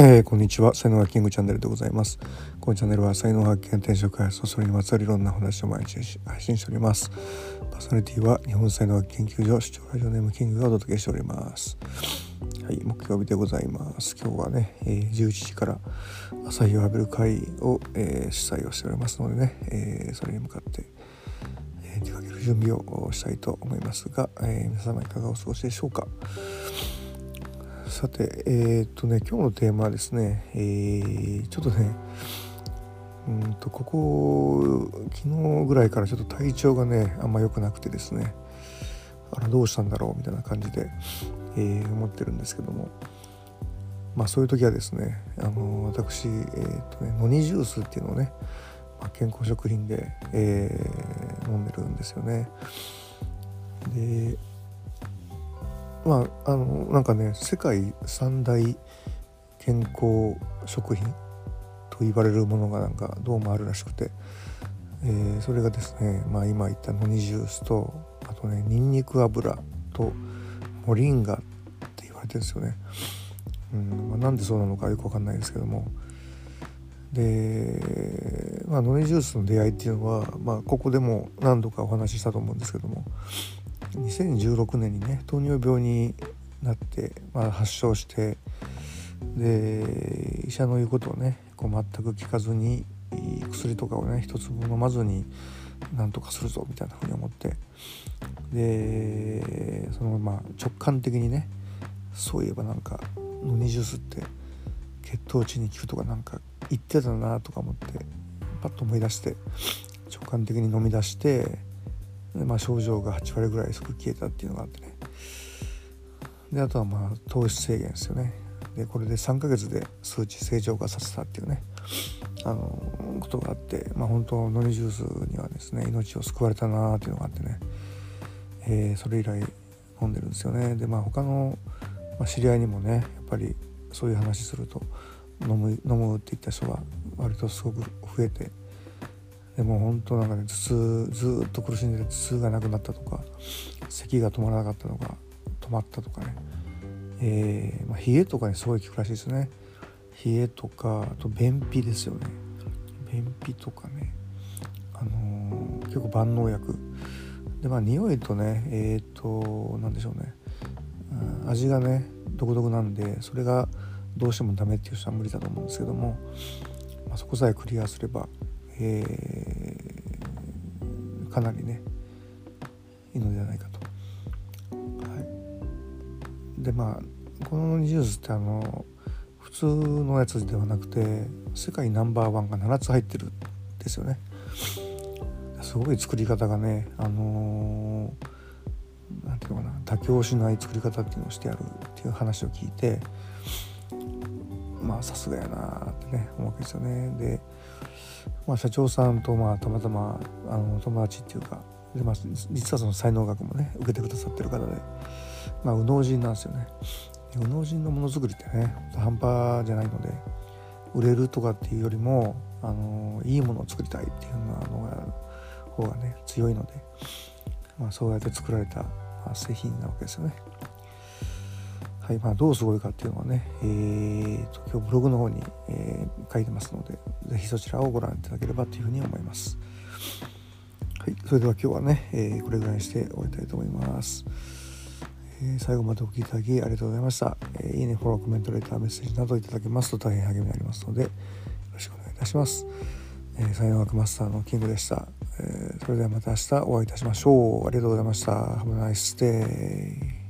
えー、こんにちは。才能ハッキングチャンネルでございます。このチャンネルは才能発見転職開発それにまつわるいろんな話を毎日配信しております。パーソナリティは日本才能研究所視聴ラジオネームキングがお届けしております。はい木曜日でございます。今日はね、えー、11時から朝日を浴びる会を、えー、主催をしておりますのでね、えー、それに向かってえ出かける準備をしたいと思いますが、えー、皆様いかがお過ごしでしょうか。さて、えー、っとね、今日のテーマはですね、えー、ちょっとね、うんと、ここ、昨日ぐらいからちょっと体調がね、あんま良くなくてですね、あら、どうしたんだろうみたいな感じで、えー、思ってるんですけども、まあそういう時はですね、あの私、えー、っとね、ノニジュースっていうのをね、まあ、健康食品で、え、飲んでるんですよね。でまああのなんかね世界三大健康食品と言われるものがなんかどうもあるらしくて、えー、それがですね、まあ、今言ったノニジュースとあとねニンニク油とモリンガって言われてるんですよね。うんまあ、なんでそうなのかよくわかんないですけどもで、まあ、ノニジュースの出会いっていうのは、まあ、ここでも何度かお話ししたと思うんですけども2016年にね糖尿病になって、まあ、発症してで医者の言うことをねこう全く聞かずに薬とかをね一粒飲まずになんとかするぞみたいなふうに思ってでそのまあ直感的にねそういえばなんかノニジュースって血糖値に効くとかなんか言ってたなとか思ってパッと思い出して直感的に飲み出してで、まあ、症状が8割ぐらい即消えたっていうのがあってね。であとはまあ糖質制限ですよね。でこれで3ヶ月で数値正常化させたっていうねあのことがあってまあ本当ノリジュースにはですね命を救われたなっていうのがあってね、えー、それ以来飲んでるんですよね。でまあ他の、ま、知り合いにもねやっぱりそういう話すると飲む飲むって言った人が割とすごく増えてでも本当なんかね頭痛ずっと苦しんでる頭痛がなくなったとか咳が止まらなかったのが止まったとかね、えーまあ、冷えとかにすごい効くらしいですね。冷えとかあと便秘ですよね。便秘とかね。あのー、結構万能薬。でまあ匂いとねえっ、ー、と何でしょうね、味がね独特なんでそれがどうしてもダメっていう人は無理だと思うんですけども、まあ、そこさえクリアすればえー、かなりねいいのではないかと。はい、でまあこのジュースってあの普通のやつではなくて世界ナンバーワンが7つ入ってるんですよね。すごい作り方がねあのー、なんていうのかな妥協しない作り方っていうのをしてやるっていう話を聞いてまあさすがやなってね思うわけですよね。でまあ、社長さんとまあたまたまあの友達っていうかで、まあ、実はその才能学もね受けてくださってる方で、まあ、右脳人なんですよね。右脳人のものづくりってね半端じゃないので売れるとかっていうよりもあのいいものを作りたいっていうのが方がね強いので、まあ、そうやって作られた、製品なわけですよね。はいまあ、どうすごいかっていうのはね、えーと、今日ブログの方に、えー、書いてますので、是非そちらをご覧いただければというふうに思います。はい、それでは今日はね、えー、これぐらいにして終わりたいと思います。えー、最後までお聴きいただきありがとうございました。えいいね、フォロー、コメント、レター、メッセージなどいただけますと大変励みになりますので、よろしくお願いいたします。えー、才能学マスターのキングでした。えそれではまた明日お会いいたしましょう。ありがとうございました。Have a nice day.